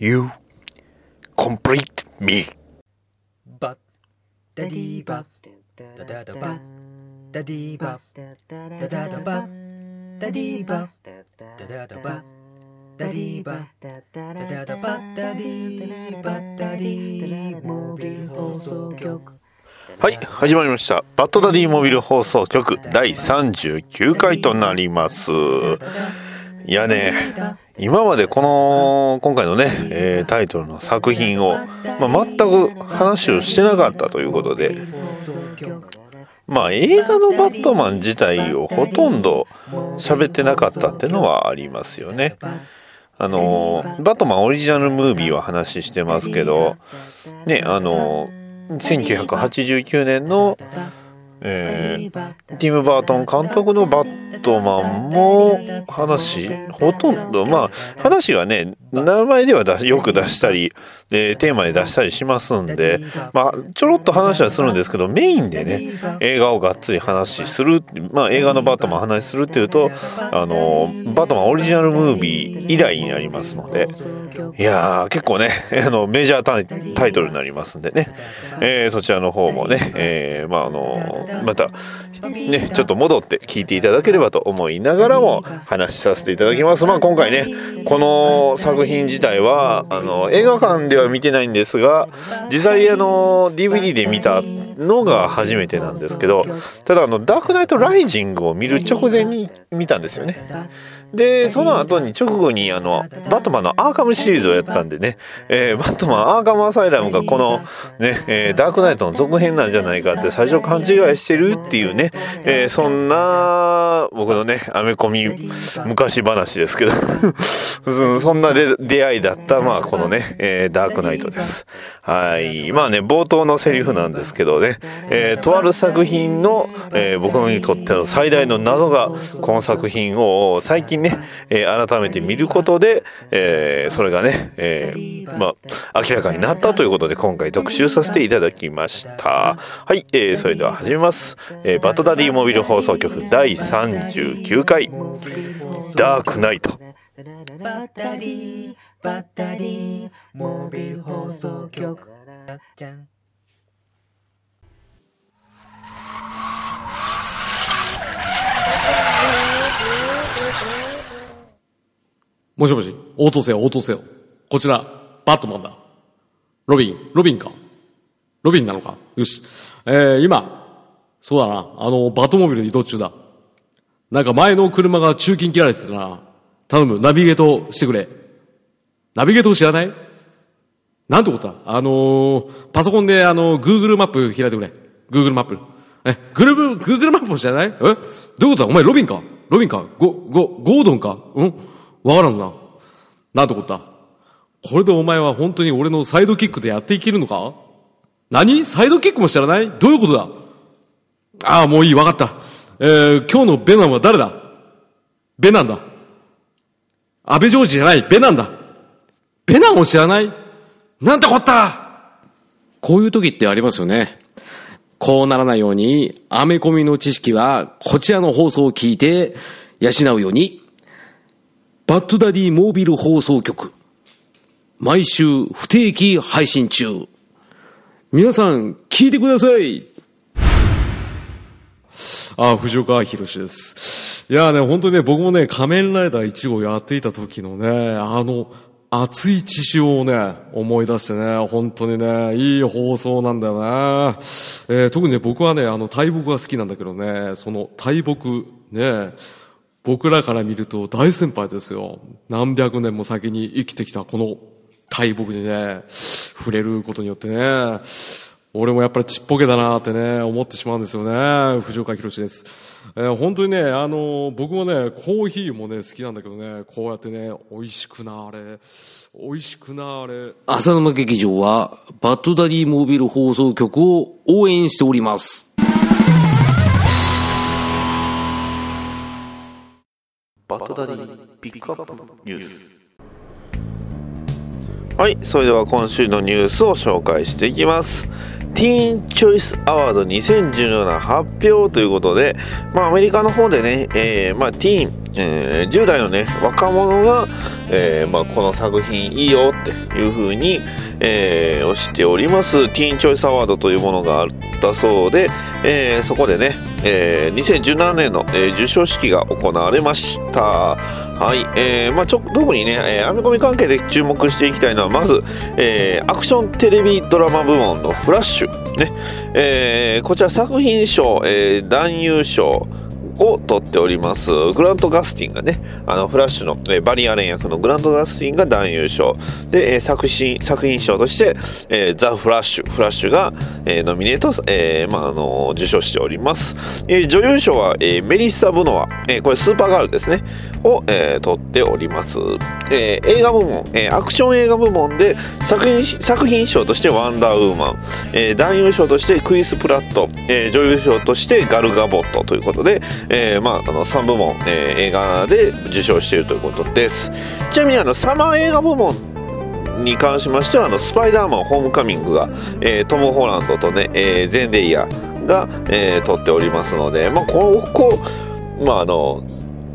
You complete me. バッダディバダダダバダディバダダダバダディバダダダバダディバダダダバダディバダディモビル放送局はい、始まりました。バッドダディモビル放送局第39回となります。いやね、今までこの、今回のね、えータイトルの作品を、まあ、全く話をしてなかったということで、まあ映画のバットマン自体をほとんど喋ってなかったっていうのはありますよね。あのバットマンオリジナルムービーは話してますけどねあの1989年の、えーティム・バートン監督のバットマンも話ほとんどまあ話はね名前では出しよく出したり、えーテーマで出したりしますんでまあちょろっと話はするんですけどメインでね映画をがっつり話するまあ映画のバットマン話するっていうとあのバットマンオリジナルムービー以来になりますのでいやー結構ね あのメジャータイタイトルになりますんでね、えーそちらの方もね、えーまああのまたねちょっと戻って聞いていただければと思いながらも話しさせていただきます。まあ今回ねこの作品自体はあの映画館では見てないんですが実際あの DVD で見たのが初めてなんですけどただあのダークナイトライジングを見る直前に見たんですよね。でその後に直後にあのバットマンのアーカムシリーズをやったんでね、えーバットマンアーカムアサイラムがこのね、えーダークナイトの続編なんじゃないかって最初勘違いしてるっていうね、えーそんな僕のねアメコミ昔話ですけど。そんなで出会いだったまあこのね、えーダークナイトです。はい。まあね冒頭のセリフなんですけどね、えーとある作品の、えー僕にとっての最大の謎がこの作品を最近ね、えー改めて見ることで、えーそれがね、えーまあ明らかになったということで今回特集させていただきました。はい、えーそれでは始めます、えーバトダディモビル放送局第39回ダークナイト。バッダディバッダディモビル放送局。じゃんもしもし、応答せよ、応答せよ。こちら、バットマンだ。ロビン、ロビンか。ロビンなのか。よし。えー、今、そうだな、あの、バトモビル移動中だ。なんか前の車が中金切られてたな。頼む、ナビゲートしてくれ。ナビゲート知らない？なんてことだ？あのー、パソコンであの、Google マップ開いてくれ。Google マップ。え、グルー Google マップも知らない？え？どういうことだ？お前ロビンか？ロビンか？ゴ、ゴ、ゴードンか？うん？わからんな。なんてことだこれでお前は本当に俺のサイドキックでやっていけるのか？何？サイドキックも知らない？どういうことだ？ああ、もういい、わかった。えー、今日のベナンは誰だ？ベナンだ。安倍ジョージじゃない、ベナンだ。ベナンを知らない？なんてこった？こういう時ってありますよね。こうならないように、アメコミの知識は、こちらの放送を聞いて、養うように、バッドダディモービル放送局。毎週不定期配信中。皆さん、聞いてください。あ、藤岡弘です。いやね、本当にね、僕もね、仮面ライダー1号やっていた時のね、あの、熱い血潮をね、思い出してね、本当にね、いい放送なんだよね。えー特にね、僕はね、あの、大木が好きなんだけどね、その大木、ね、僕らから見ると大先輩ですよ。何百年も先に生きてきたこの大木にね、触れることによってね、俺もやっぱりちっぽけだなってね、思ってしまうんですよね。藤岡弘です。えー本当にね、あの僕もね、コーヒーもね、好きなんだけどね、こうやってね、美味しくなあれ、美味しくなあれ。浅沼劇場は、バッドダディモービル放送局を応援しております。バトダディピックアップニュース。はいそれでは今週のニュースを紹介していきます。ティーンチョイスアワード2017発表ということで、まあ、アメリカの方でね、えーまあ、ティーンえー10代のね若者が、えーまあ、この作品いいよっていう風に、えー、推しておりますティーンチョイスアワードというものがあったそうで、えーそこでね、えー2017年の、えー授賞式が行われました。はい、えーまあ、ちょ特にね、えー、アメコミ関係で注目していきたいのはまず、えーアクションテレビドラマ部門のフラッシュね、えーこちら作品賞、えー男優賞を取っております。グラント・ガスティンがねあのフラッシュの、バリアレン役のグラント・ガスティンが男優賞。で、作品作品賞として、ザ・フラッシュ。フラッシュが、ノミネート、えーまあ、あの受賞しております、女優賞は、メリッサ・ブノワ、これスーパーガールですね。を、え取っております、え映画部門、えアクション映画部門で作品作品賞としてワンダーウーマン、え男優賞としてクリス・プラット、え女優賞としてガル・ガボットということで、えーまあ、あの3部門、えー映画で受賞しているということです。ちなみにあのサマー映画部門に関しましてはあのスパイダーマンホームカミングが、えートム・ホランドとね、えーゼンデイヤが、えー撮っておりますので、まあ、ここまああの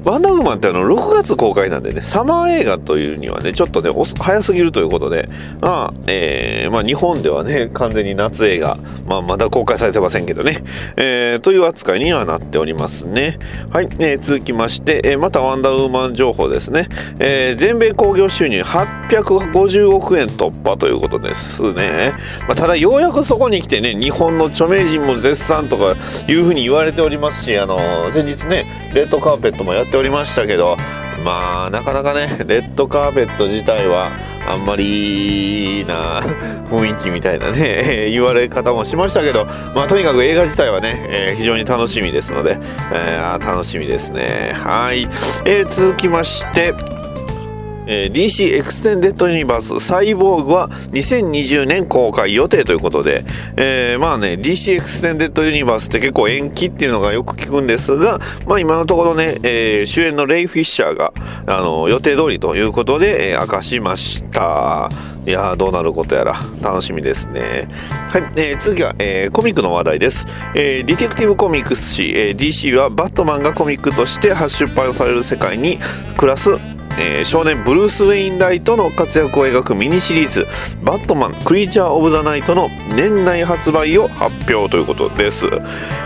ワンダーウーマンってあの6月公開なんでねサマー映画というにはねちょっとね早すぎるということで、まあえーまあ、日本ではね完全に夏映画、まあ、まだ公開されてませんけどね、えーという扱いにはなっておりますね。はい、えー続きまして、えーまたワンダーウーマン情報ですね、えー全米興行収入850億円突破ということですね、まあ、ただようやくそこに来てね日本の著名人も絶賛とかいうふうに言われておりますしあの先日ねレッドカーペットもやってておりましたけどまあなかなかねレッドカーペット自体はあんまりいいな雰囲気みたいなね 言われ方もしましたけどまあとにかく映画自体はね、えー非常に楽しみですので、えー楽しみですね。はい、えー続きましてえー DC エクステンデッドユニバースサイボーグは2020年公開予定ということで、えーまあね DC エクステンデッドユニバースって結構延期っていうのがよく聞くんですが、まあ今のところね、えー主演のレイ・フィッシャーがあの予定通りということで、えー明かしました。いやーどうなることやら楽しみですね。はい、えー次は、えーコミックの話題です。えーディテクティブコミックス誌、えー DC はバットマンがコミックとして発出版される世界に暮らすえー少年ブルース・ウェインライトの活躍を描くミニシリーズ「バットマンクリーチャー・オブ・ザ・ナイト」の年内発売を発表ということです。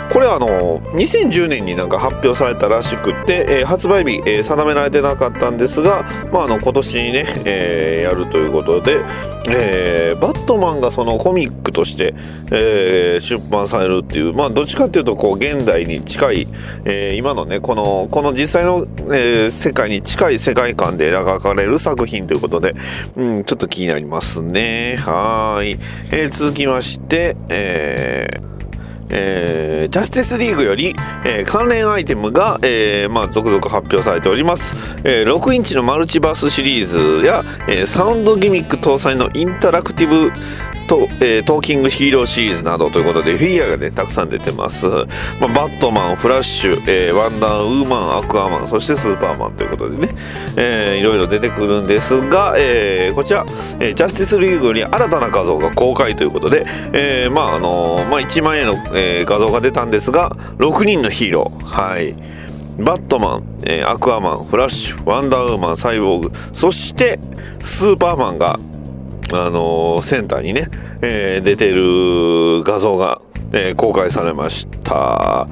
これはあの2010年になんか発表されたらしくて、えー発売日、えー定められてなかったんですが、まあ、あの今年にね、えやるということで、えーバットマンがそのコミックとして、えー出版されるっていうまあどっちかっていうとこう現代に近い、えー今のねこのこの実際の、え世界に近い世界観で描かれる作品ということで、うん、ちょっと気になりますね。はい、えー続きましてえーえージャスティスリーグより、えー関連アイテムが、えーまあ、続々発表されております、えー6インチのマルチバースシリーズや、えーサウンドギミック搭載のインタラクティブと、えートーキングヒーローシリーズなどということでフィギュアがねたくさん出てます、まあ、バットマンフラッシュ、えーワンダーウーマンアクアマンそしてスーパーマンということでね、えーいろいろ出てくるんですが、えーこちら、えージャスティスリーグより新たな画像が公開ということで、えーまああのーまあ、1万円の、えー画像が出たんですが6人のヒーロー。はい。バットマン、えーアクアマンフラッシュワンダーウーマンサイボーグそしてスーパーマンがあのセンターにね、えー出てる画像が、えー公開されました。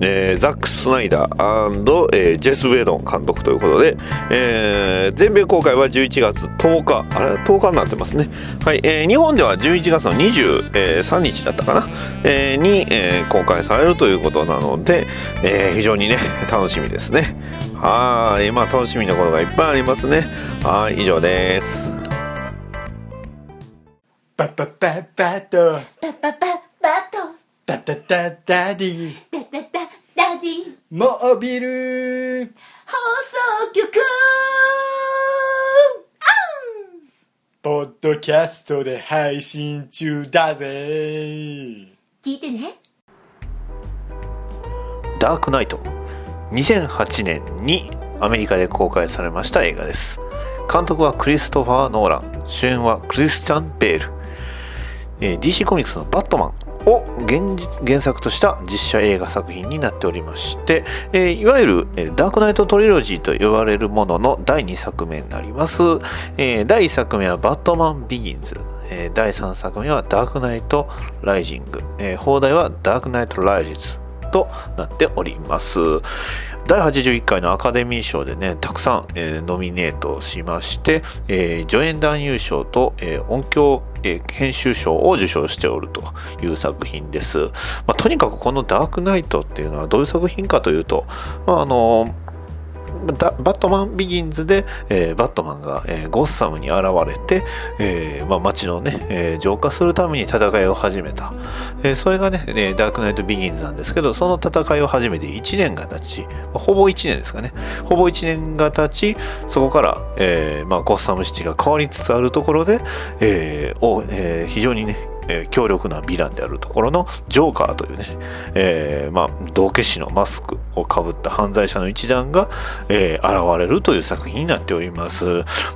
えーザック・スナイダー、えージェス・ウェドン監督ということで、えー全米公開は11月10日、あれ、10日になってますね。はい、えー日本では11月の23日だったかな、えーに、えー公開されるということなので、えー非常にね、楽しみですね。はい、まあ楽しみなことがいっぱいありますね。はい、以上です。パパパパッと。パパパバトタタタダディ。ダダダダディ。モービル。放送局。ポッドキャストで配信中だぜ。聞いてね。ダークナイト。2008年にアメリカで公開されました映画です。監督はクリストファー・ノーラン。主演はクリスチャン・ベール、えー DC コミックスのバットマンを現実原作とした実写映画作品になっておりまして、えーいわゆるえダークナイトトリロジーと呼ばれるものの第2作目になります、えー第1作目はバットマンビギンズ、え第3作目はダークナイトライジング、えー邦題はダークナイトライジズとなっております。第81回のアカデミー賞でねたくさん、えーノミネートしまして、えー助演男優賞と、えー音響、えー編集賞を受賞しておるという作品です、まあ、とにかくこの「ダークナイト」っていうのはどういう作品かというと、まあ、あのーバットマンビギンズで、えーバットマンが、えーゴッサムに現れて、えーまあ、街のね、えー浄化するために戦いを始めた、えーそれがね、えーダークナイトビギンズなんですけどその戦いを始めて1年が経ち、ほぼ1年ですかね。ほぼ1年が経ちそこから、えーまあ、ゴッサムシティが変わりつつあるところで、えーをえー非常にねえー強力なヴィランであるところのジョーカーというね、えーまあ、道化師のマスクをかぶった犯罪者の一団が、えー現れるという作品になっております。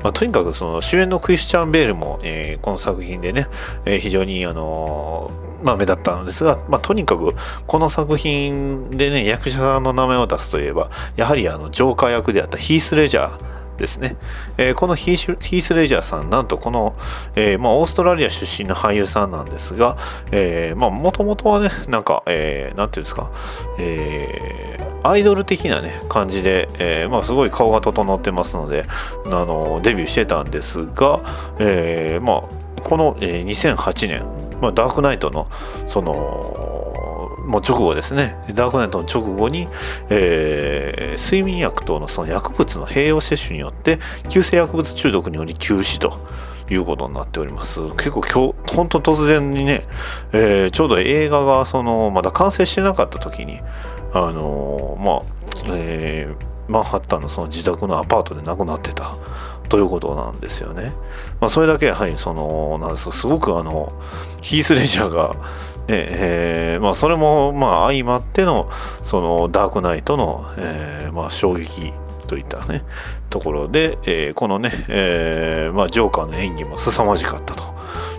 まあ、とにかくその主演のクリスチャン・ベールも、えーこの作品でね、えー非常にあのーまあ、目立ったのですが、まあ、とにかくこの作品でね役者の名前を出すといえばやはりあのジョーカー役であったヒース・レジャーですね、えーこのヒース・レジャーさんなんとこの、えーまあ、オーストラリア出身の俳優さんなんですがもともとはねなんか、えーなんていうんですか、えアイドル的なね感じで、えまあ、すごい顔が整ってますのであのデビューしてたんですが、えまあ、この、えー2008年、まあ、ダークナイトのそのもう直後ですね。ダークナイトの直後に、えー睡眠薬等のその薬物の併用摂取によって急性薬物中毒により急死ということになっております。結構今日本当突然にね、えーちょうど映画がそのまだ完成してなかった時にあのーまあえーマンハッタンのその自宅のアパートで亡くなってた。ということなんですよね。まあ、それだけやはりそのなんですかすごくあのヒース・レジャーが、えーまあ、それもまあ相まってのそのダークナイトの、えーまあ、衝撃といったねところで、えーこのね、えーまあ、ジョーカーの演技も凄まじかったと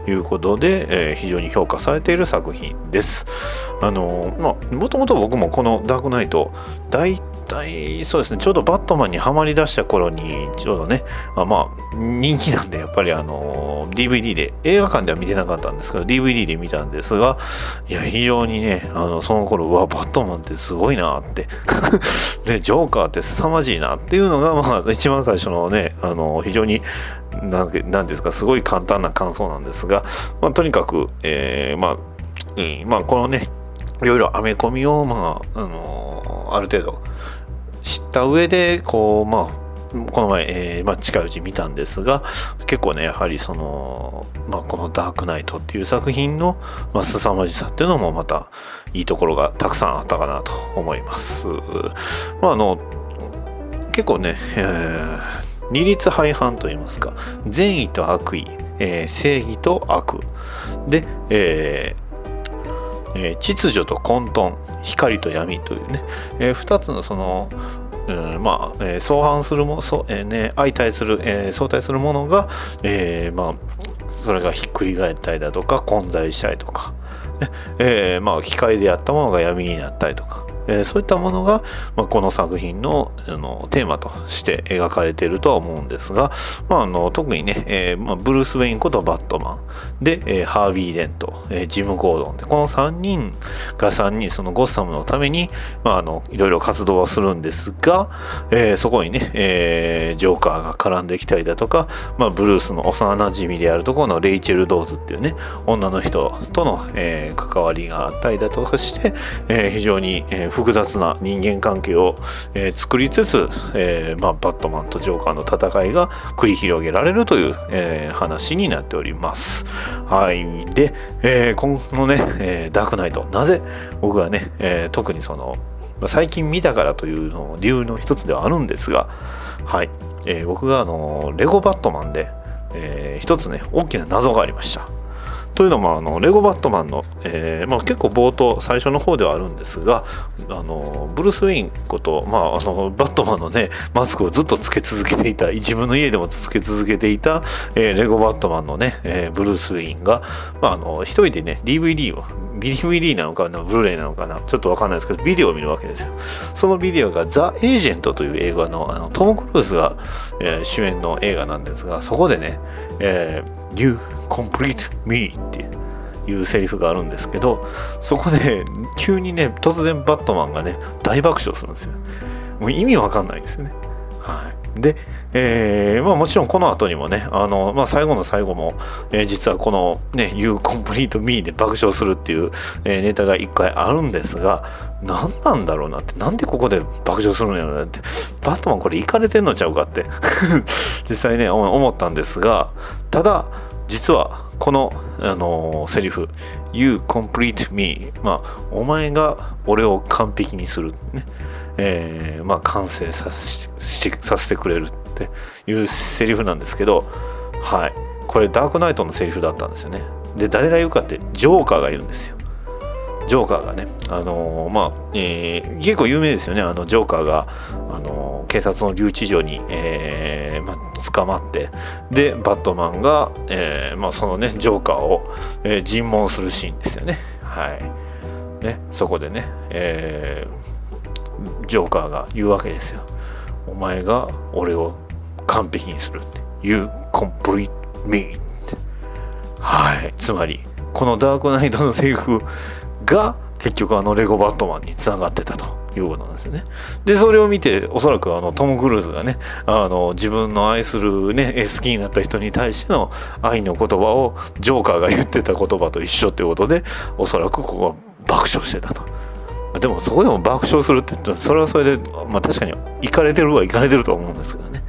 いうことで、えー非常に評価されている作品です。あのまあもともと僕もこのダークナイト大体そうですね。ちょうどバットマンにはまりだした頃にちょうどねあまあ人気なんでやっぱりあの DVD で映画館では見てなかったんですけど DVD で見たんですがいや非常にねあのその頃うわバットマンってすごいなって。ねジョーカーって凄まじいなっていうのがまあ一番最初のねあの非常になんですかすごい簡単な感想なんですが、まあ、とにかく、えーまあ、うんまあこのねいろいろアメコミを、まああのある程度知った上でこうまあこの前、えーまあ、近いうち見たんですが結構ねやはりその、まあ、この「ダークナイト」っていう作品の、まあ、凄まじさっていうのもまたいいところがたくさんあったかなと思います。まああの結構ね、えー二律背反といいますか善意と悪意、えー正義と悪で、えーえー秩序と混沌光と闇というね、えー二つのそのうんまあ、えー相反するもそ、えーね、相対する、えー相対するものが、えーまあ、それがひっくり返ったりだとか混在したりとか、ね。えーまあ、光であったものが闇になったりとか、えーそういったものが、まあ、この作品のあのテーマとして描かれているとは思うんですが、まあ、あの特にね、えーまあ、ブルース・ウェインことバットマン。で、えーハービー・デント、えージム・ゴードンでこの3人が3人そのゴッサムのために、まあ、あのいろいろ活動はするんですが、えーそこにね、えージョーカーが絡んできたりだとか、まあ、ブルースの幼なじみであるところのレイチェル・ドーズっていうね女の人との、えー関わりがあったりだとかして、えー非常に、えー複雑な人間関係を、えー作りつつ、えーまあ、バットマンとジョーカーの戦いが繰り広げられるという、えー話になっております。はい。で、えー今後のね、えーダークナイト、なぜ僕はね、えー特にその、最近見たからというの理由の一つではあるんですが、はい。えー僕があの、レゴバットマンで、えー一つね、大きな謎がありました。というのもあのレゴバットマンの、えーまあ、結構冒頭最初の方ではあるんですがあのブルース・ウェインこと、まあ、あのバットマンのねマスクをずっとつけ続けていた自分の家でもつけ続けていた、えーレゴバットマンのね、えーブルース・ウェインが、まあ、あの一人でね DVD を DVD なのかなブルーレイなのかなちょっとわかんないですけどビデオを見るわけですよ。そのビデオがザ・エージェントという映画のあのトム・クルーズが、え主演の映画なんですがそこでね、えー You complete me っていうセリフがあるんですけどそこで急にね突然バットマンがね大爆笑するんですよ。もう意味わかんないですよね。はい。で、えーまあ、もちろんこの後にもねあの、まあ、最後の最後も、えー実はこのね「You Complete Me」で爆笑するっていう、えーネタが一回あるんですが何なんだろうなってなんでここで爆笑するんやろうなってバットマンこれいかれてんのちゃうかって 実際ね思ったんですがただ実はこの、あのーセリフ「You complete me」まあお前が俺を完璧にする。ね。えーまあ完成さししさせてくれるっていうセリフなんですけどはい。これダークナイトのセリフだったんですよね。で誰が言うかってジョーカーが言うんですよ。ジョーカーがね、あのーまあ、えー結構有名ですよね、あのジョーカーが、あのー警察の留置場に、えーまあ、捕まって、で、バットマンが、えーまあ、そのね、ジョーカーを、えー尋問するシーンですよね。はい。ね、そこでね、えージョーカーが言うわけですよ。お前が俺を完璧にするって。You complete me。はい。つまり、このダークナイトのセリフが結局あのレゴバットマンにつながってたということなんですよね。で、それを見て、おそらくあのトム・クルーズがね、あの自分の愛するね、好きになった人に対しての愛の言葉をジョーカーが言ってた言葉と一緒ということで、おそらくここは爆笑してたと。でもそこでも爆笑するってそれはそれで、まあ確かに行かれてるはいかれてると思うんですけどね。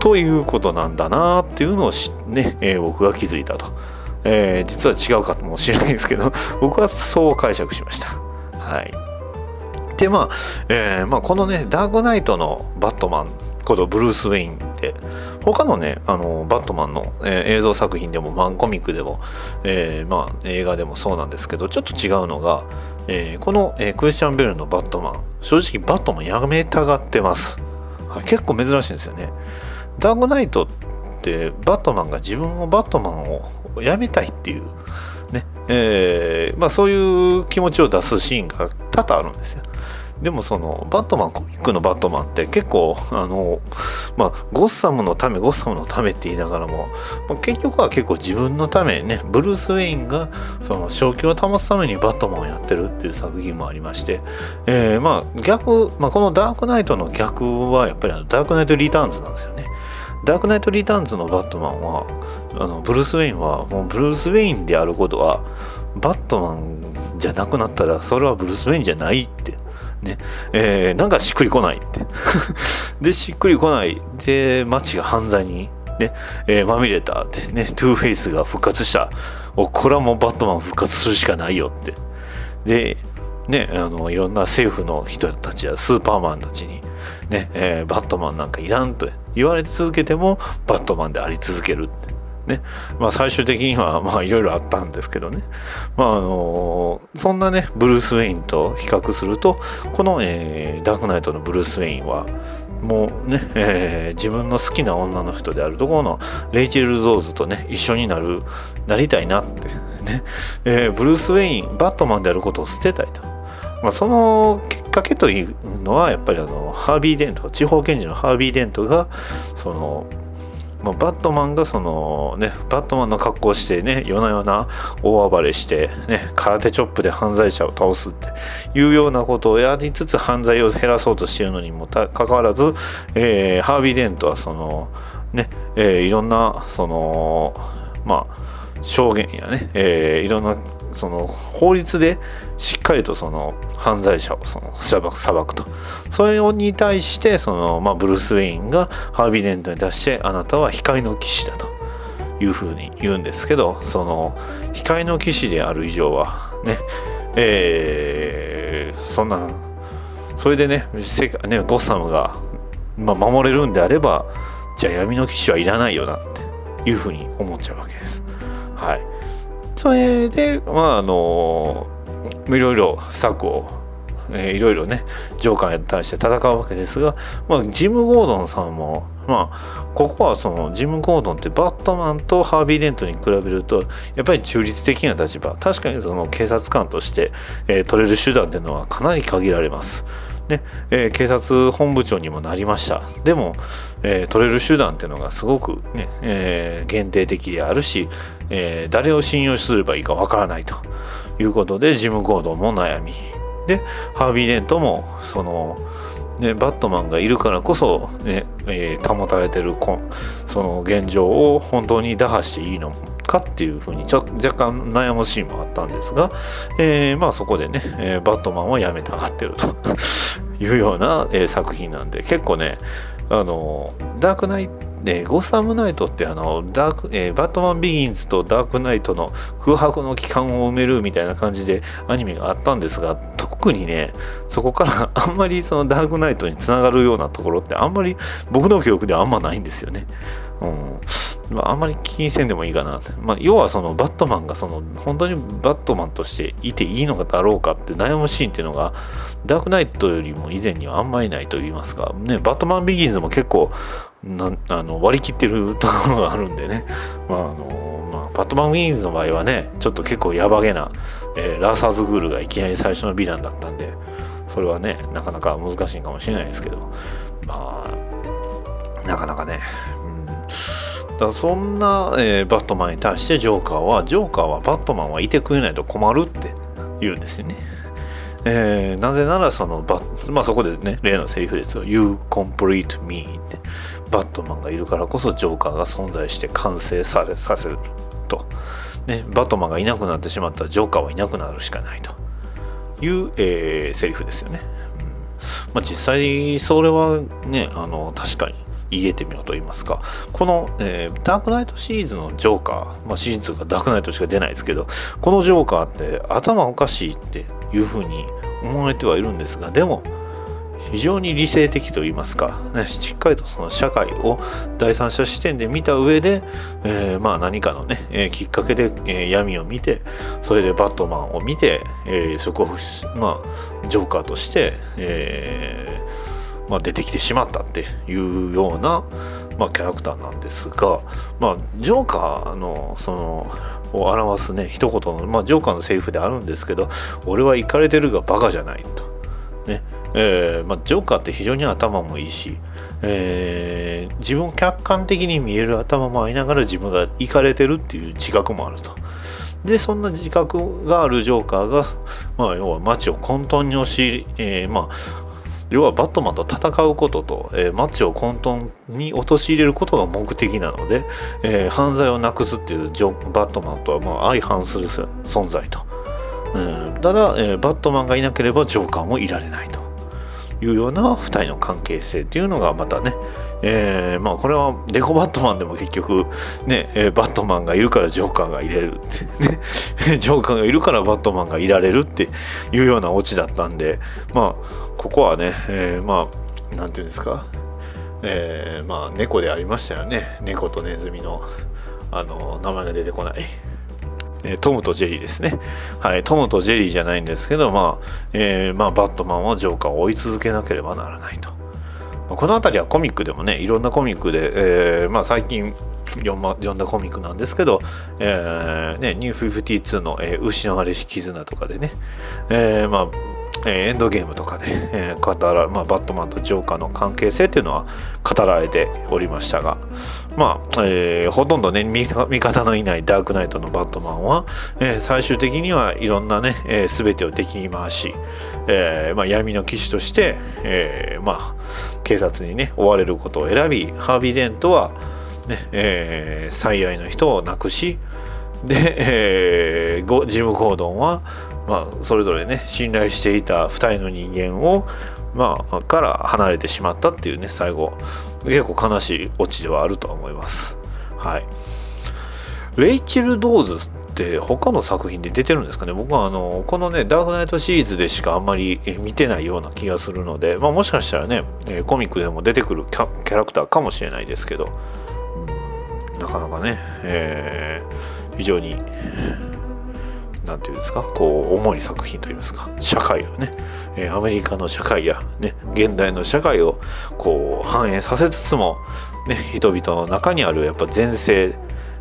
ということなんだなっていうのをね、えー僕が気づいたと。えー実は違うかもしれないですけど、僕はそう解釈しました。はい。で、まあ、えーまあ、このね、ダークナイトのバットマンことブルース・ウェインって、他のね、あの、バットマンの、えー映像作品でも、マンコミックでも、えーまあ、映画でもそうなんですけど、ちょっと違うのが、えーこの、えークリスチャン・ベルのバットマン、正直バットマンやめたがってます。はい、結構珍しいんですよね。ダークナイトってバットマンが自分もバットマンをやめたいっていう、ねえーまあ、そういう気持ちを出すシーンが多々あるんですよ。でもそのバットマンコミックのバットマンって結構あの、まあ、ゴッサムのためゴッサムのためって言いながらも、まあ結局は結構自分のためねブルース・ウェインがその正気を保つためにバットマンをやってるっていう作品もありまして、えーまあ逆、まあ、このダークナイトの逆はやっぱりダークナイト・リターンズなんですよね。ダークナイト・リターンズのバットマンはあのブルース・ウェインはもうブルース・ウェインであることはバットマンじゃなくなったらそれはブルース・ウェインじゃないってね。えーなんかしっくりこないって。でしっくりこない。で街が犯罪にね、えーまみれたってね。トゥーフェイスが復活した。おこれはもうバットマン復活するしかないよって。でね、あのいろんな政府の人たちやスーパーマンたちに、ね。えーバットマンなんかいらんと言われ続けてもバットマンであり続けるって。ね。まあ、最終的にはまあいろいろあったんですけどね、まああのそんなねブルース・ウェインと比較するとこの、えーダークナイトのブルース・ウェインはもうね、えー自分の好きな女の人であるところのレイチェル・ゾーズとね一緒になるなりたいなってね、えーブルース・ウェインバットマンであることを捨てたいと。まあ、そのきっかけというのはやっぱりあのハービー・デント地方検事のハービー・デントがその、まあ、バットマンがそのねバットマンの格好してね夜な夜な大暴れしてね空手チョップで犯罪者を倒すっていうようなことをやりつつ犯罪を減らそうとしているのにもかかわらず、えーハービー・デントはそのね、えーいろんなそのまあ証言やね、えーいろんなその法律でしっかりとその犯罪者をその裁くとそれに対してその、まあ、ブルース・ウェインがハービー・デントに出してあなたは光の騎士だというふうに言うんですけどその光の騎士である以上はねえーそんなそれでね世界ねゴッサムが、まあ、守れるんであればじゃあ闇の騎士はいらないよなっていうふうに思っちゃうわけです。はい。それでまああのいろいろ策をえいろいろねジョーカーに対して戦うわけですが、まあ、ジム・ゴードンさんもまあここはそのジム・ゴードンってバットマンとハービー・デントに比べるとやっぱり中立的な立場。確かにその警察官として、えー取れる手段っていうのはかなり限られます。ね。えー警察本部長にもなりました。でも、えー取れる手段っていうのがすごくね、え限定的であるし、えー誰を信用すればいいかわからないということでジム・ゴードンも悩み。でハービー・デントもその、ね、バットマンがいるからこそ、ねえー保たれてるその現状を本当に打破していいのかっていうふうにちょ若干悩むシーンもあったんですが、えーまあそこでね、えーバットマンはやめたがってると。いうような、えー作品なんで結構ねあのダークナイトね、ゴッサムナイトってあのダーク、えーバットマンビギンズとダークナイトの空白の期間を埋めるみたいな感じでアニメがあったんですが特にねそこから あんまりそのダークナイトにつながるようなところってあんまり僕の記憶ではあんまないんですよね。うん。まあ、あんまり気にせんでもいいかな、まあ、要はそのバットマンがその本当にバットマンとしていていいのかだろうかって悩むシーンっていうのがダークナイトよりも以前にはあんまりないと言いますか、ね、バットマンビギンズも結構なあの割り切ってるところがあるんでね、まああのまあ、バットマンビギンズの場合はねちょっと結構ヤバげな、えーラーサーズグールがいきなり最初のヴィランだったんでそれはねなかなか難しいかもしれないですけど。まあなかなかね、だそんな、えーバットマンに対してジョーカーはジョーカーはバットマンはいてくれないと困るって言うんですよね。えーなぜならそのバ、まあ、そこでね例のセリフですよ「You complete me」ってバットマンがいるからこそジョーカーが存在して完成ささせると、ね、バットマンがいなくなってしまったらジョーカーはいなくなるしかないと。いう、えーセリフですよね、うん。まあ、実際それはねあの確かに言えてみようと言いますか。この、えーダークナイトシリーズのジョーカー、まあ、シリーズがダークナイトしか出ないですけどこのジョーカーって頭おかしいっていうふうに思われてはいるんですがでも非常に理性的と言いますか、ね、しっかりとその社会を第三者視点で見た上で、えーまあ何かのね、えーきっかけで、えー闇を見てそれでバットマンを見て、えーそこをまあジョーカーとして、えーまあ、出てきてしまったっていうような、まあ、キャラクターなんですが、まあ、ジョーカーのそのを表すね一言の、まあ、ジョーカーのセリフであるんですけど俺はイかれてるがバカじゃないと。ねえーまあ、ジョーカーって非常に頭もいいし、えー自分を客観的に見える頭もありながら自分がイかれてるっていう自覚もあると。でそんな自覚があるジョーカーが、まあ、要は街を混沌に押し入り、えーまあ要はバットマンと戦うことと、えー街を混沌に陥れることが目的なので、えー犯罪をなくすっていうジョバットマンとはまあ相反する存在と。うん。ただ、えーバットマンがいなければジョーカーもいられないと。いうような2人の関係性っていうのがまたね、えーまあこれはデコバットマンでも結局ね、えーバットマンがいるからジョーカーがいれるって。ね。ジョーカーがいるからバットマンがいられるっていうようなオチだったんでまあここはね、えーまあなんていうんですか？えーまあ猫でありましたよね猫とネズミのあの名前が出てこないえートムとジェリーですね。はい、トムとジェリーじゃないんですけど、まあ、えーまあ、バットマンはジョーカーを追い続けなければならないと。この辺りはコミックでもね、いろんなコミックで、えーまあ、最近読,、ま、読んだコミックなんですけど、えーね、ニュー52の、えー失われし絆とかでね、えーまあ、えエンドゲームとかで、えー語らまあ、バットマンとジョーカーの関係性っていうのは語られておりましたが、まあ、えーほとんどね味方のいないダークナイトのバットマンは、えー最終的にはいろんなね、えー全てを敵に回し、えまあ、闇の騎士として、えまあ、警察にね追われることを選びハービー・デントは、ねえ最愛の人を亡くしで、えージム・ゴードンは、まあ、それぞれね信頼していた2人の人間を、まあ、から離れてしまったっていうね最後結構悲しいオチではあるとは思います。はい、レイチェル・ドーズって他の作品で出てるんですかね？僕はあのこのねダークナイトシリーズでしかあんまり見てないような気がするので、まあ、もしかしたらね、コミックでも出てくるキャキャラクターかもしれないですけど、なかなかね、えー非常になんていうんですか？こう重い作品といいますか？社会をね、えーアメリカの社会やね現代の社会をこう反映させつつもね人々の中にあるやっぱ善性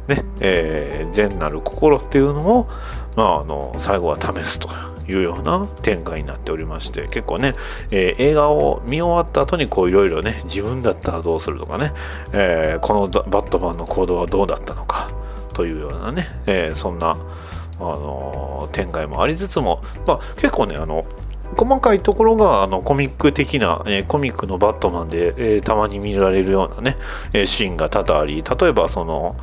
ね、えー善なる心っていうのをまああの最後は試すというような展開になっておりまして結構ね、えー映画を見終わった後にこういろいろね自分だったらどうするとかね、えーこのバットマンの行動はどうだったのかというようなね、えーそんな、あの展開もありつつも、まあ、結構ねあの細かいところがあのコミック的な、えーコミックのバットマンで、えーたまに見られるようなね、えーシーンが多々あり例えばその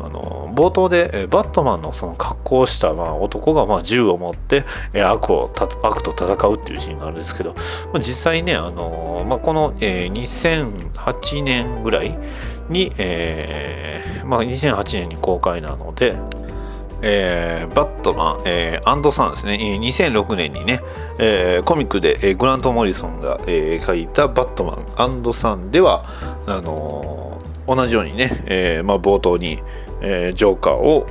あの冒頭で、えバットマンのその格好をした、まあ、男が、まあ、銃を持って、え悪を悪と戦うっていうシーンがあるんですけど、まあ、実際ね、あのまあ、この、えー2008年ぐらいに、えーまあ、2008年に公開なので、えーバットマン、えーアンドさんですね、2006年にね、えーコミックで、えーグラント・モリソンが、えー書いたバットマンアンドさんではあのー同じようにね、えーまあ、冒頭に、えージョーカーを、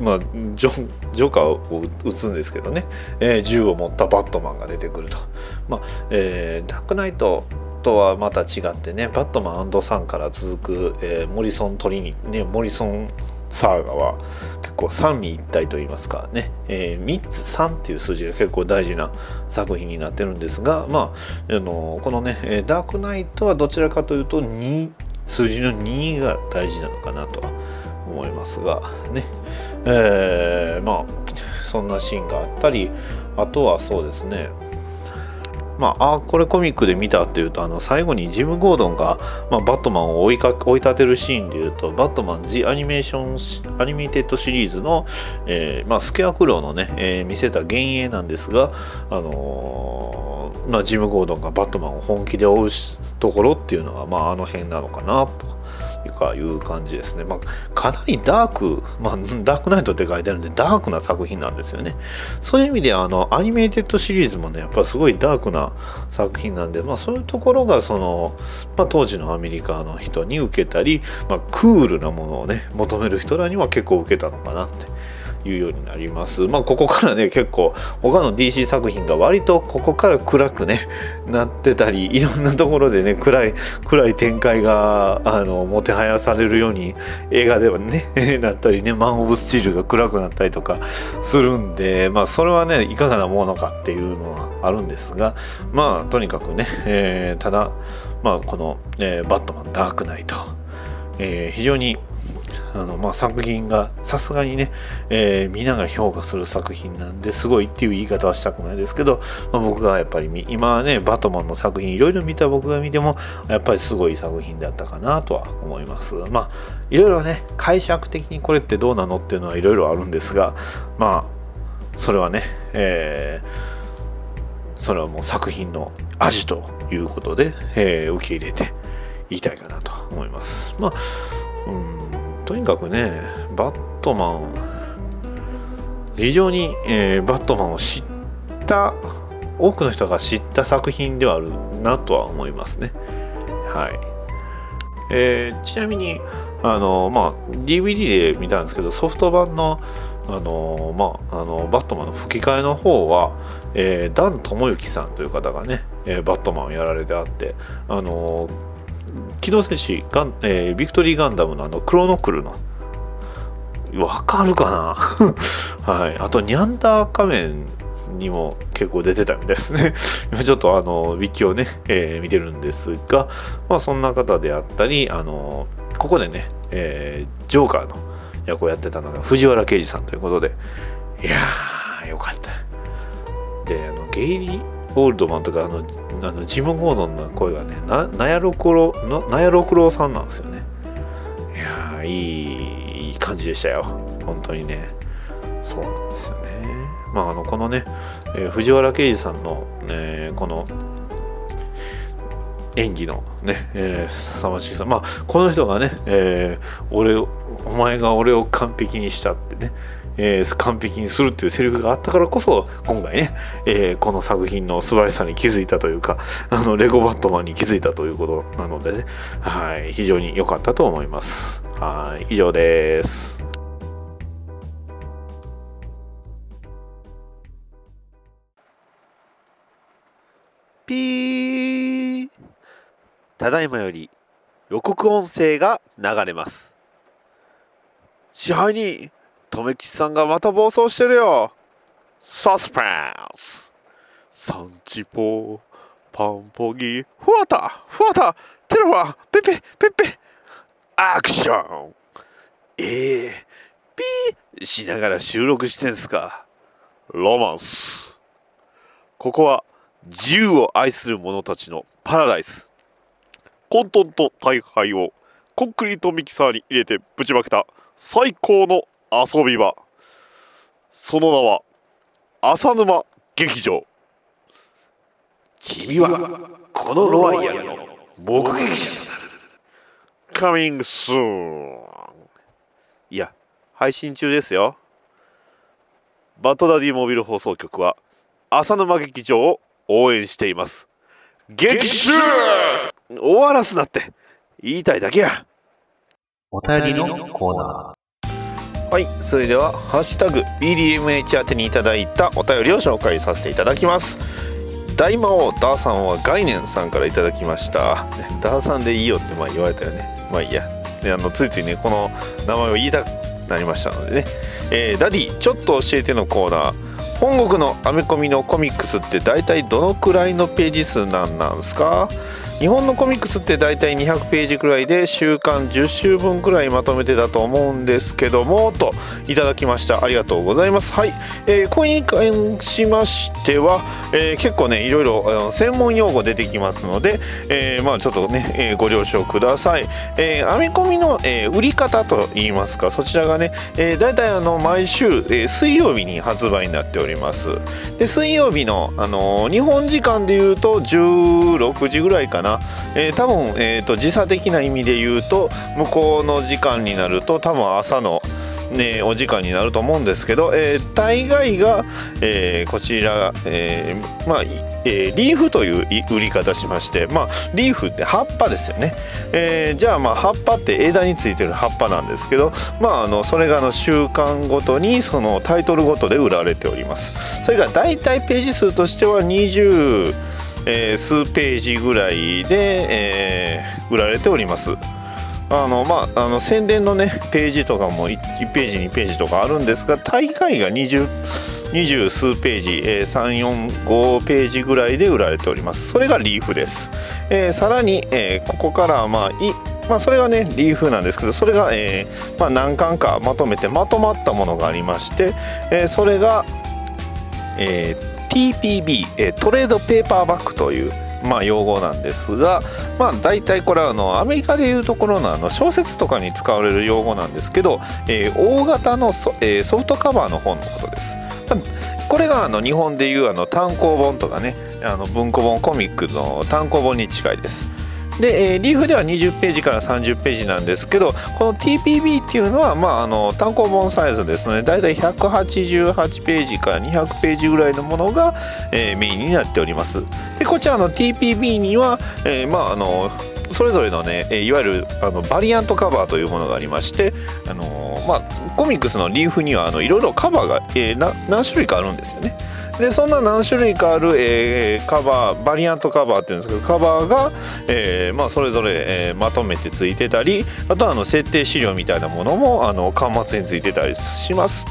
まあ、ジョジョーカーを撃つんですけどね、えー銃を持ったバットマンが出てくると。まあえーダークナイトとはまた違ってねバットマンさんから続く、えーモリソン・トリニねモリソンサーガは結構三位一体といいますかね、えー、3つ3っていう数字が結構大事な作品になってるんですがまああのこのねダークナイトはどちらかというと2数字の2が大事なのかなとは思いますがね。えーまあそんなシーンがあったりあとはそうですね。まあ、あこれコミックで見たっていうとあの最後にジム・ゴードンが、まあ、バットマンを追いか追い立てるシーンでいうとバットマン・ジ・アニメーションアニメテッドシリーズの、えーまあ、スケアクローのね、えー見せた幻影なんですが、あのーまあ、ジム・ゴードンがバットマンを本気で追うところっていうのは、まあ、あの辺なのかなと。いうかいう感じですね、まあ、かなりダーク、まあ、ダークナイトって書いてあるんでダークな作品なんですよね。そういう意味であのアニメーテッドシリーズもねやっぱすごいダークな作品なんで、まあ、そういうところがその、まあ、当時のアメリカの人に受けたり、まあ、クールなものをね求める人らには結構受けたのかなっていうようになります。まあここからね結構他の DC 作品が割とここから暗くね なってたりいろんなところでね暗い暗い展開があのもてはやされるように映画ではね なったりねマン・オブ・スチールが暗くなったりとかするんでまあそれはねいかがなものかっていうのはあるんですがまあとにかくね、えーただまあこの、えーバットマンダークナイト、えー非常にあのまあ、作品がさすがにね、えーみんなが評価する作品なんですごいっていう言い方はしたくないですけど、まあ、僕がやっぱり今はねバトマンの作品いろいろ見た僕が見てもやっぱりすごい作品だったかなとは思います。まあいろいろね解釈的にこれってどうなのっていうのはいろいろあるんですがまあそれはね、えーそれはもう作品の味ということで、えー受け入れていきたいかなと思います。まあうん。とにかくねバットマン非常に、えーバットマンを知った多くの人が知った作品ではあるなとは思いますね。はい、えーちなみにあのまあ DVD で見たんですけどソフト版のあのまあ、あのバットマンの吹き替えの方は、えーダン智之さんという方がね、えーバットマンをやられてあってあの機動戦士ガン、えービクトリーガンダムのあのクロノクルのわかるかな？はい。あとニャンダー仮面にも結構出てたみたいですね。今ちょっとあのウィキをね、えー見てるんですがまあそんな方であったりあのここでね、えージョーカーの役をやってたのが藤原啓治さんということでいやーよかった。であのゲイリー・オールドマンとかあのあのジム・ゴードンの声がねなナヤロクロのナヤロクロさんなんですよね。いやいいいい感じでしたよ。本当にね。そうなんですよね。まああのこのね、えー藤原啓治さんの、ね、この演技のね、えー、凄まじさまあこの人がね、えー俺お前が俺を完璧にしたってね、えー、完璧にするっていうセリフがあったからこそ今回ね、えー、この作品の素晴らしさに気づいたというかあのレゴバットマンに気づいたということなのでね。はい。非常に良かったと思います。はい。以上です。ピー。ただいまより予告音声が流れます。支配人。留吉さんがまた暴走してるよ。サスペンス。サンチポパンポギフワタフワタテロワペペペペ。アクション。ええピーしながら収録してんすか。ロマンス。ここは自由を愛する者たちのパラダイス。混沌と大敗をコンクリートミキサーに入れてぶちまけた最高の遊び場。その名は浅沼劇場。君はこのロワイヤルの目撃者となる Coming soon いや配信中ですよ。バッドダディモビル放送局は浅沼劇場を応援しています。劇中！終わらすなって言いたいだけや。お便りのコーナー。はいそれでは「ハッシュタグ #BDMH」宛てにいただいたお便りを紹介させていただきます。大魔王ダーさんは概念さんからいただきました。ダーさんでいいよってまあ言われたよね。まあいいや。あのついついねこの名前を言いたくなりましたのでね、えーダディちょっと教えてのコーナー。本国のアメコミのコミックスって大体どのくらいのページ数なんなんすか？日本のコミックスって大体200ページくらいで週間10週分くらいまとめてだと思うんですけどもといただきました。ありがとうございます。はい、えーこれに関しましては、えー結構ねいろいろ専門用語出てきますので、えーまあちょっとね、えーご了承ください、えーアメコミの、えー売り方といいますかそちらがね、えー、大体あの毎週、えー水曜日に発売になっております。で水曜日の、あのー日本時間でいうと16時ぐらいかな、えー多分、えーと時差的な意味で言うと向こうの時間になると多分朝のね、お時間になると思うんですけど、えー大概が、えーこちら、えーまあえーリーフという売り方しまして、まあ、リーフって葉っぱですよね、えーじゃあまあ葉っぱって枝についてる葉っぱなんですけど、まあ、あのそれがあの週間ごとにそのタイトルごとで売られております。それが大体ページ数としては20、えー数ページぐらいで、えー売られております。あのまあ、あの宣伝のねページとかも 1, ページ2ページとかあるんですが大概が 20, 20数ページ、えー345ページぐらいで売られております。それがリーフです、えーさらに、えーここからまあいまあ、それがねリーフなんですけどそれが、えーまあ、何巻かまとめてまとまったものがありまして、えーそれが、えー TPB、トレードペーパーバックという、まあ、用語なんですが、まあ、大体これはあのアメリカでいうところのあの小説とかに使われる用語なんですけど、えー大型のソ,、えーソフトカバーの本のことです。これがあの日本でいうあの単行本とかねあの文庫本コミックの単行本に近いです。で、えーリーフでは20ページから30ページなんですけどこの TPB っていうのは、まあ、あの単行本サイズですのでだいたい188ページから200ページぐらいのものが、えーメインになっておりますでこちらの TPB には、えーまああのそれぞれのね、えーいわゆるあのバリアントカバーというものがありまして、あのーまあ、コミックスのリーフにはあのいろいろカバーが、えーな何種類かあるんですよね。でそんな何種類かある、えーカバーバリアントカバーっていうんですけどカバーが、えーまあ、それぞれ、えーまとめてついてたりあとはあの設定資料みたいなものもあの端末についてたりします。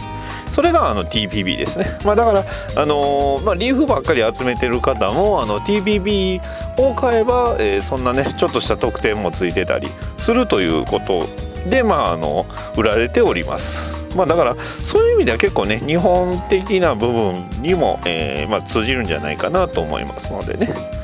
それがあの TPB ですね、まあ、だから、あのーまあ、リーフばっかり集めてる方もあの TPB を買えば、えーそんなねちょっとした特典もついてたりするということで、まあ、あの売られております。まあ、だからそういう意味では結構ね日本的な部分にも、えーまあ、通じるんじゃないかなと思いますのでね。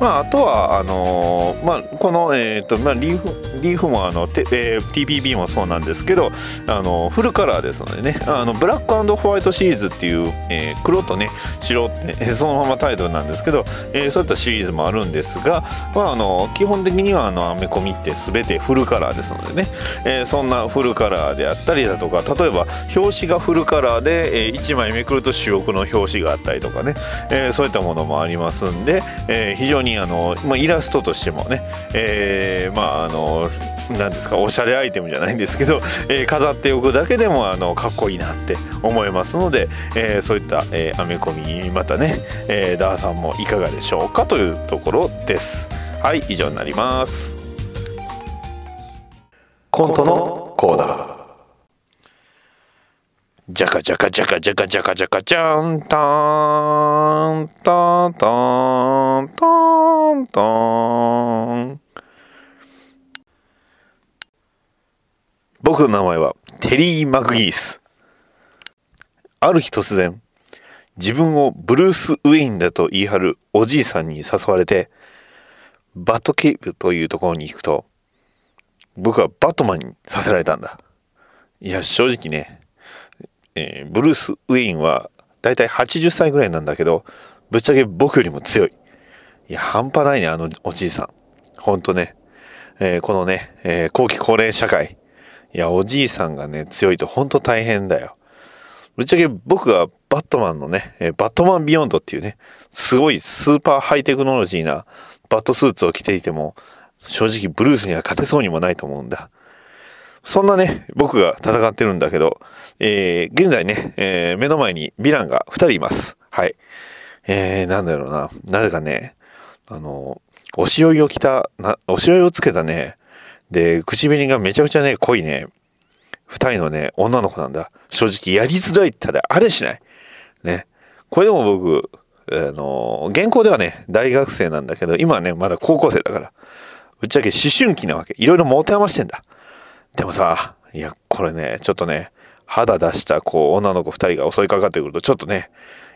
まあ、あとはあのまあ、この、えーとまあ、リーフリーフもあの、えー TPB もそうなんですけどあのフルカラーですのでねあのブラックホワイトシリーズっていう、えー黒とね白って、え そのままタイトルなんですけど、えーそういったシリーズもあるんですが、まあ、あの基本的にはあのアメコミって全てフルカラーですのでね、えーそんなフルカラーであったりだとか例えば表紙がフルカラーで、え1枚めくると主翼の表紙があったりとかね、えーそういったものもありますんで、えー非常ににあの、まあ、イラストとしてもね、えーまああのなんですかおしゃれアイテムじゃないんですけど、えー飾っておくだけでもあのかっこいいなって思いますので、えーそういった、えーアメコミまたね、えーダーさんもいかがでしょうかというところです。はい以上になります。コントのコーナー。じゃかじゃかじゃかじゃかじゃかじゃかじゃんたーんたーんたーんたーんたーん僕の名前はテリー・マクギース。ある日突然、自分をブルース・ウェインだと言い張るおじいさんに誘われて、バットケープというところに行くと、僕はバットマンにさせられたんだ。いや、正直ね、えーブルース・ウェインはだいたい80歳ぐらいなんだけど、ぶっちゃけ僕よりも強い。いや、半端ないね、あのおじいさん。ほんとね、えーこのね、えー後期高齢社会。いや、おじいさんがね、強いとほんと大変だよ。ぶっちゃけ僕がバットマンのね、えバットマンビヨンドっていうね、すごいスーパーハイテクノロジーなバットスーツを着ていても、正直ブルースには勝てそうにもないと思うんだ。そんなね、僕が戦ってるんだけど、えー現在ね、えー目の前にヴィランが2人います。はい。えー、なんだろうな。なぜかね、あの、おしろいを着た、な、おしろいをつけたね、で、口紅がめちゃくちゃね、濃いね、二人のね、女の子なんだ。正直やりづらいったらあれしない。ね。これでも僕、あの、現行ではね、大学生なんだけど、今はね、まだ高校生だから、ぶっちゃけ思春期なわけ。いろいろ持て余してんだ。でもさ、いや、これね、ちょっとね、肌出した、こう、女の子二人が襲いかかってくると、ちょっとね、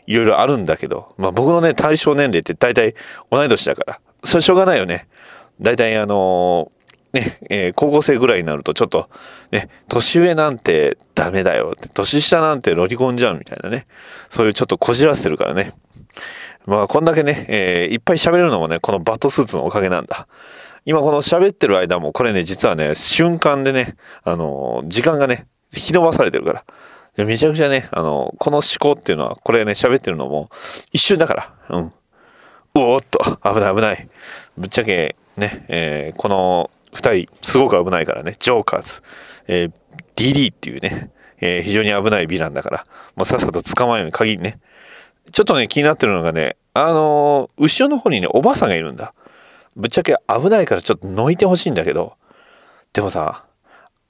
いろいろあるんだけど、まあ僕のね、対象年齢って大体同い年だから、それしょうがないよね。大体あのね、えー高校生ぐらいになるとちょっと、ね、年上なんてダメだよって、年下なんてロリコンじゃんみたいなね、そういうちょっとこじらせてるからね。まあこんだけね、えーいっぱい喋れるのもね、このバットスーツのおかげなんだ。今この喋ってる間も、これね、実はね、瞬間でね、あの時間がね、引き伸ばされてるから。めちゃくちゃね、あのこの思考っていうのは、これね、喋ってるのも一瞬だから。うん。うおっと、危ない危ない。ぶっちゃけね、えーこの二人、すごく危ないからね、ジョーカーズ、えー DD っていうね、えー非常に危ないヴィランだから、もうさっさと捕まえるに限りね。ちょっとね、気になってるのがね、あのー後ろの方にね、おばあさんがいるんだ。ぶっちゃけ危ないからちょっとのいてほしいんだけど、でもさ、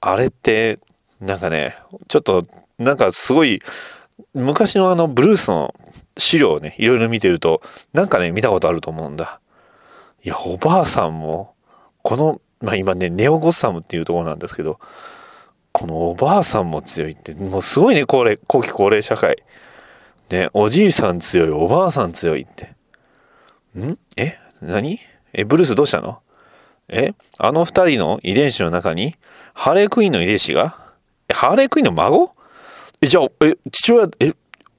あれって、なんかね、ちょっと、なんかすごい、昔のあの、ブルースの資料をね、いろいろ見てると、なんかね、見たことあると思うんだ。いや、おばあさんも、この、まあ今ね、ネオゴッサムっていうところなんですけど、このおばあさんも強いって、もうすごいね、高齢、後期高齢社会。ね、おじいさん強い、おばあさん強いって。ん？え？何？え、ブルースどうしたの？え？あの二人の遺伝子の中に、ハレークイーンの遺伝子が、ハーレークイーンの孫？え、じゃあ、え、父親、え、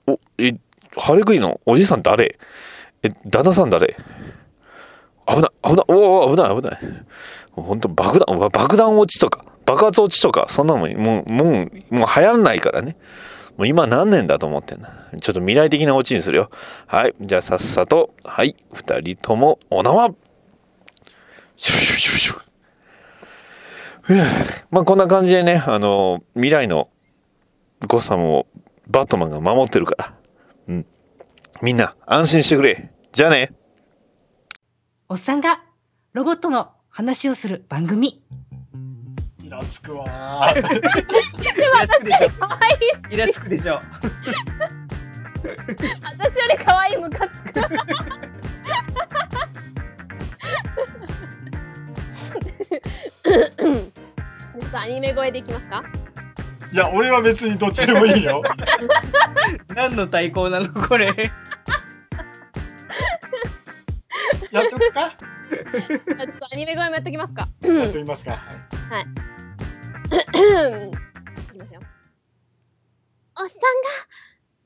お、え、ハーレークイーンのおじさん誰？え、旦那さん誰？危ない、危ない、おお危ない、危ない。本当爆弾、爆弾落ちとか、爆発落ちとか、そんなのもう、もう、もう、もう流行らないからね。もう今何年だと思ってんだ？ちょっと未来的なオチにするよ。はい。じゃあさっさと、はい。二人ともお縄シュシュシュシュまあこんな感じでね、あの、未来のゴッサムをバットマンが守ってるから。うん。みんな安心してくれ。じゃあね。おっさんがロボットの話をする番組。イラつくわー。でも私より可愛いし、イラつくでしょ。私より可愛いムカつく。ちょっとアニメ声でいきますか？いや、俺は別にどっちでもいいよ。何の対抗なのこれ？やっとくか？ちょっとアニメ声もやっときますか？やっときますか。はい いきますよ。おっさんが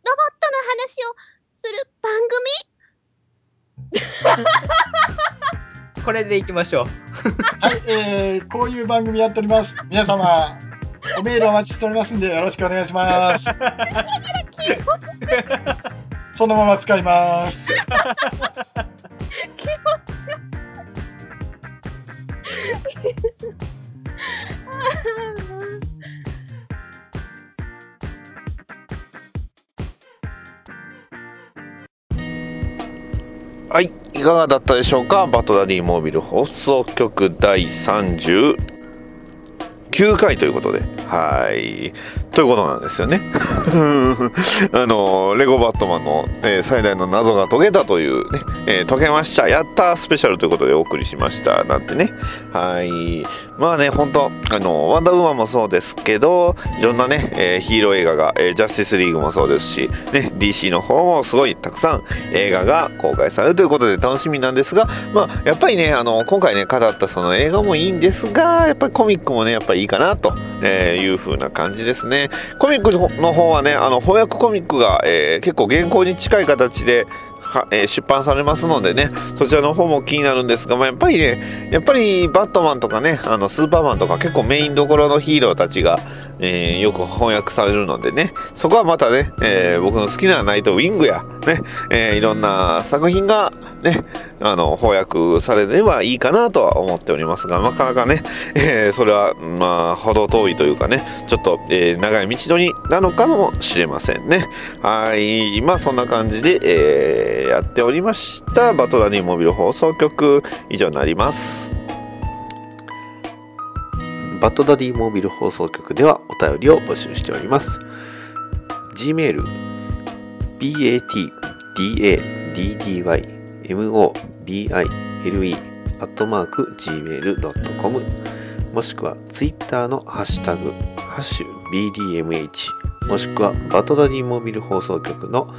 ロボットの話をする番 これでいきましょう。はい、えー、こういう番組やっております。皆様、おメールお待ちしておりますんで、よろしくお願いします。そのまま使います。組気持ち悪いはい、いかがだったでしょうか？バトダディモービル放送局第39回ということで、はい。ということなんですよね。あの、レゴバットマンの、えー最大の謎が解けたというね、えー解けました、やったスペシャルということでお送りしました、なんてね。はい。まあね、本当あの、ワンダーウーマンもそうですけど、いろんなね、えーヒーロー映画が、えジャスティスリーグもそうですし、ね、DC の方もすごいたくさん映画が公開されるということで楽しみなんですが、まあ、やっぱりね、あの、今回ね、語ったその映画もいいんですが、やっぱりコミックもね、やっぱりいいかなと、えいう風な感じですね。コミックの方はね、あの、翻訳コミックが、えー結構原稿に近い形で、はえー出版されますのでねそちらの方も気になるんですが、まあ、やっぱりねやっぱりバットマンとかねあのスーパーマンとか結構メインどころのヒーローたちが、えーよく翻訳されるのでね。そこはまたね、えー僕の好きなナイトウィングやね、えーいろんな作品がねあの翻訳されればいいかなとは思っておりますがなかなかね、えーそれはまあ程遠いというかねちょっと、えー長い道のりなのかもしれませんね。はい。まあそんな感じで、えーやっておりました。バトダディモビル放送局。以上になります。バッドダディモービル放送局ではお便りを募集しております。Gmail batdaddymobile アットマーク gmail.com もしくは Twitter のハッシュタグハッシュ BDMH もしくはバトダディモービル放送局の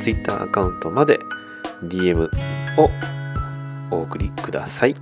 Twitter アカウントまで DM をお送りください。